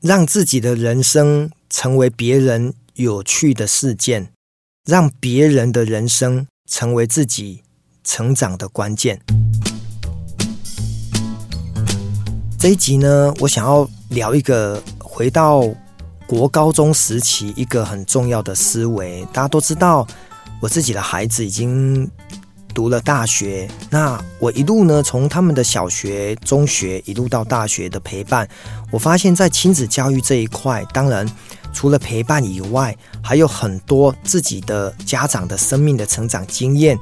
让自己的人生成为别人有趣的事件，让别人的人生成为自己成长的关键。这一集呢，我想要聊一个回到国高中时期一个很重要的思维。大家都知道，我自己的孩子已经读了大学，那我一路呢，从他们的小学、中学一路到大学的陪伴，我发现，在亲子教育这一块，当然除了陪伴以外，还有很多自己的家长的生命的成长经验。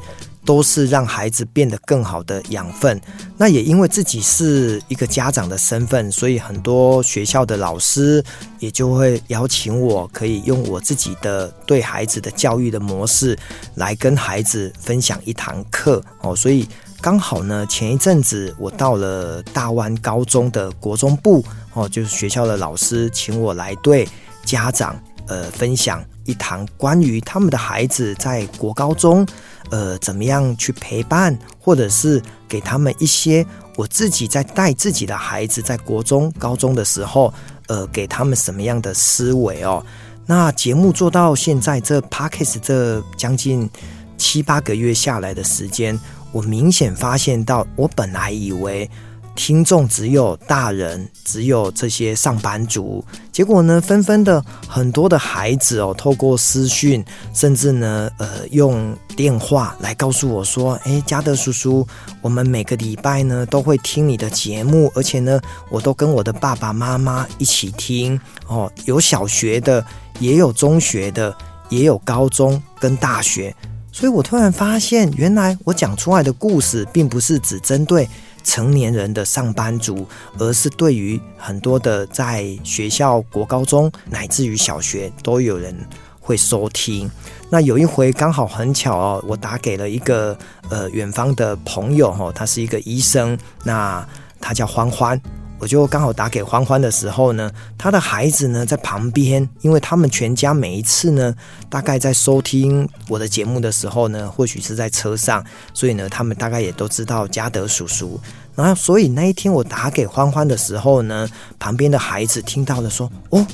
都是让孩子变得更好的养分。那也因为自己是一个家长的身份，所以很多学校的老师也就会邀请我，可以用我自己的对孩子的教育的模式来跟孩子分享一堂课哦。所以刚好呢，前一阵子我到了大湾高中的国中部哦，就是学校的老师请我来对家长呃分享一堂关于他们的孩子在国高中。呃，怎么样去陪伴，或者是给他们一些我自己在带自己的孩子在国中、高中的时候，呃，给他们什么样的思维哦？那节目做到现在这 Podcast 这将近七八个月下来的时间，我明显发现到，我本来以为。听众只有大人，只有这些上班族。结果呢，纷纷的很多的孩子哦，透过私讯，甚至呢，呃，用电话来告诉我说：“诶，嘉德叔叔，我们每个礼拜呢都会听你的节目，而且呢，我都跟我的爸爸妈妈一起听哦。有小学的，也有中学的，也有高中跟大学。所以我突然发现，原来我讲出来的故事，并不是只针对。”成年人的上班族，而是对于很多的在学校、国高中乃至于小学都有人会收听。那有一回刚好很巧哦，我打给了一个呃远方的朋友哈，他是一个医生，那他叫欢欢。我就刚好打给欢欢的时候呢，他的孩子呢在旁边，因为他们全家每一次呢，大概在收听我的节目的时候呢，或许是在车上，所以呢，他们大概也都知道嘉德叔叔。然后，所以那一天我打给欢欢的时候呢，旁边的孩子听到了说：“哦，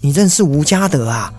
你认识吴嘉德啊？”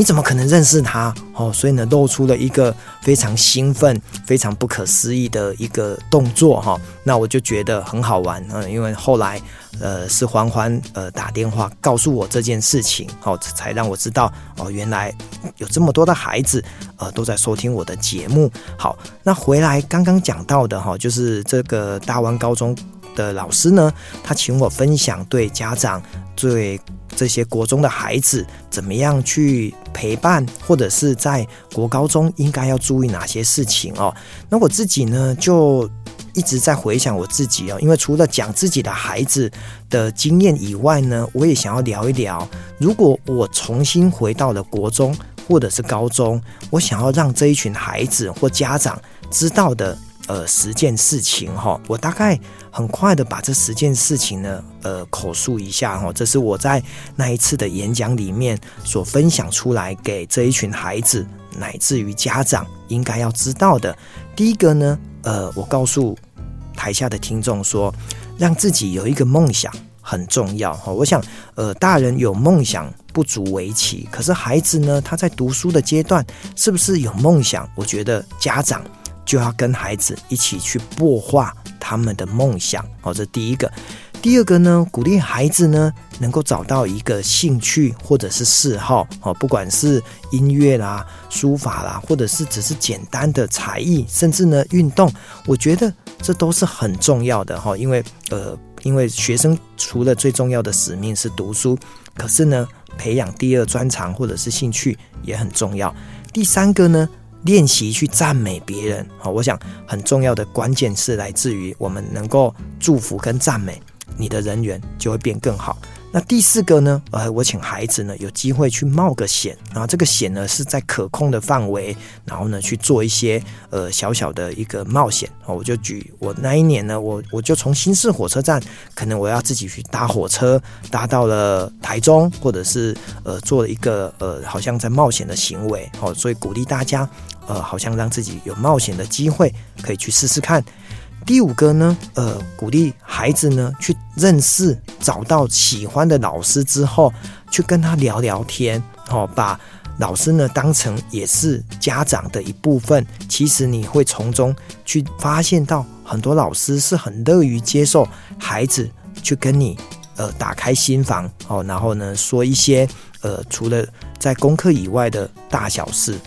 你怎么可能认识他？哦，所以呢，露出了一个非常兴奋、非常不可思议的一个动作哈。那我就觉得很好玩，嗯，因为后来呃是欢欢呃打电话告诉我这件事情，哦，才让我知道哦，原来有这么多的孩子呃都在收听我的节目。好，那回来刚刚讲到的哈，就是这个大湾高中的老师呢，他请我分享对家长对。这些国中的孩子怎么样去陪伴，或者是在国高中应该要注意哪些事情哦？那我自己呢，就一直在回想我自己哦，因为除了讲自己的孩子的经验以外呢，我也想要聊一聊，如果我重新回到了国中或者是高中，我想要让这一群孩子或家长知道的。呃，十件事情哈，我大概很快的把这十件事情呢，呃，口述一下哈。这是我在那一次的演讲里面所分享出来给这一群孩子乃至于家长应该要知道的。第一个呢，呃，我告诉台下的听众说，让自己有一个梦想很重要哈。我想，呃，大人有梦想不足为奇，可是孩子呢，他在读书的阶段是不是有梦想？我觉得家长。就要跟孩子一起去擘画他们的梦想，哦，这第一个。第二个呢，鼓励孩子呢能够找到一个兴趣或者是嗜好，哦，不管是音乐啦、书法啦，或者是只是简单的才艺，甚至呢运动，我觉得这都是很重要的哈。因为呃，因为学生除了最重要的使命是读书，可是呢，培养第二专长或者是兴趣也很重要。第三个呢，练习去赞美别人，好，我想很重要的关键是来自于我们能够祝福跟赞美，你的人缘就会变更好。那第四个呢？呃，我请孩子呢有机会去冒个险，然后这个险呢是在可控的范围，然后呢去做一些呃小小的一个冒险。哦，我就举我那一年呢，我我就从新市火车站，可能我要自己去搭火车，搭到了台中，或者是呃做了一个呃好像在冒险的行为。哦，所以鼓励大家呃好像让自己有冒险的机会，可以去试试看。第五个呢，呃，鼓励孩子呢去认识、找到喜欢的老师之后，去跟他聊聊天，哦，把老师呢当成也是家长的一部分。其实你会从中去发现到很多老师是很乐于接受孩子去跟你呃打开心房，哦，然后呢说一些呃除了在功课以外的大小事。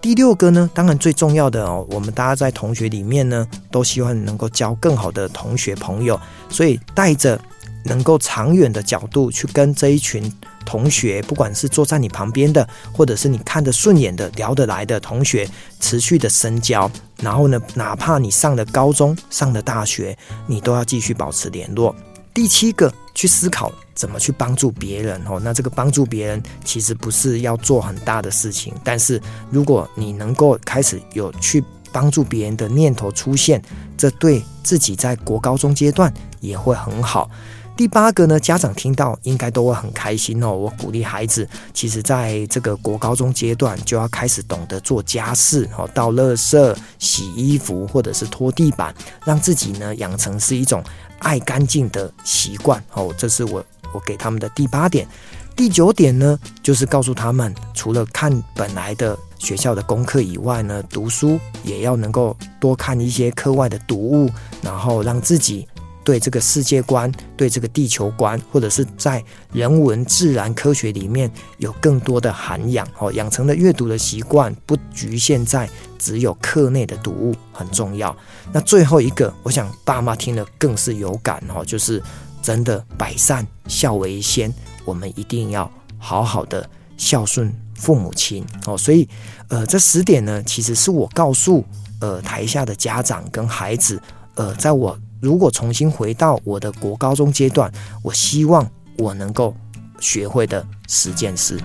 第六个呢，当然最重要的哦，我们大家在同学里面呢，都希望能够交更好的同学朋友，所以带着能够长远的角度去跟这一群同学，不管是坐在你旁边的，或者是你看得顺眼的、聊得来的同学，持续的深交，然后呢，哪怕你上了高中、上了大学，你都要继续保持联络。第七个，去思考怎么去帮助别人哦。那这个帮助别人，其实不是要做很大的事情，但是如果你能够开始有去帮助别人的念头出现，这对自己在国高中阶段也会很好。第八个呢，家长听到应该都会很开心哦。我鼓励孩子，其实在这个国高中阶段就要开始懂得做家事哦，倒垃圾、洗衣服或者是拖地板，让自己呢养成是一种爱干净的习惯哦。这是我我给他们的第八点。第九点呢，就是告诉他们，除了看本来的学校的功课以外呢，读书也要能够多看一些课外的读物，然后让自己。对这个世界观，对这个地球观，或者是在人文、自然科学里面有更多的涵养哦，养成了阅读的习惯，不局限在只有课内的读物，很重要。那最后一个，我想爸妈听了更是有感哦，就是真的百善孝为先，我们一定要好好的孝顺父母亲哦。所以，呃，这十点呢，其实是我告诉呃台下的家长跟孩子，呃，在我。如果重新回到我的国高中阶段，我希望我能够学会的十件事。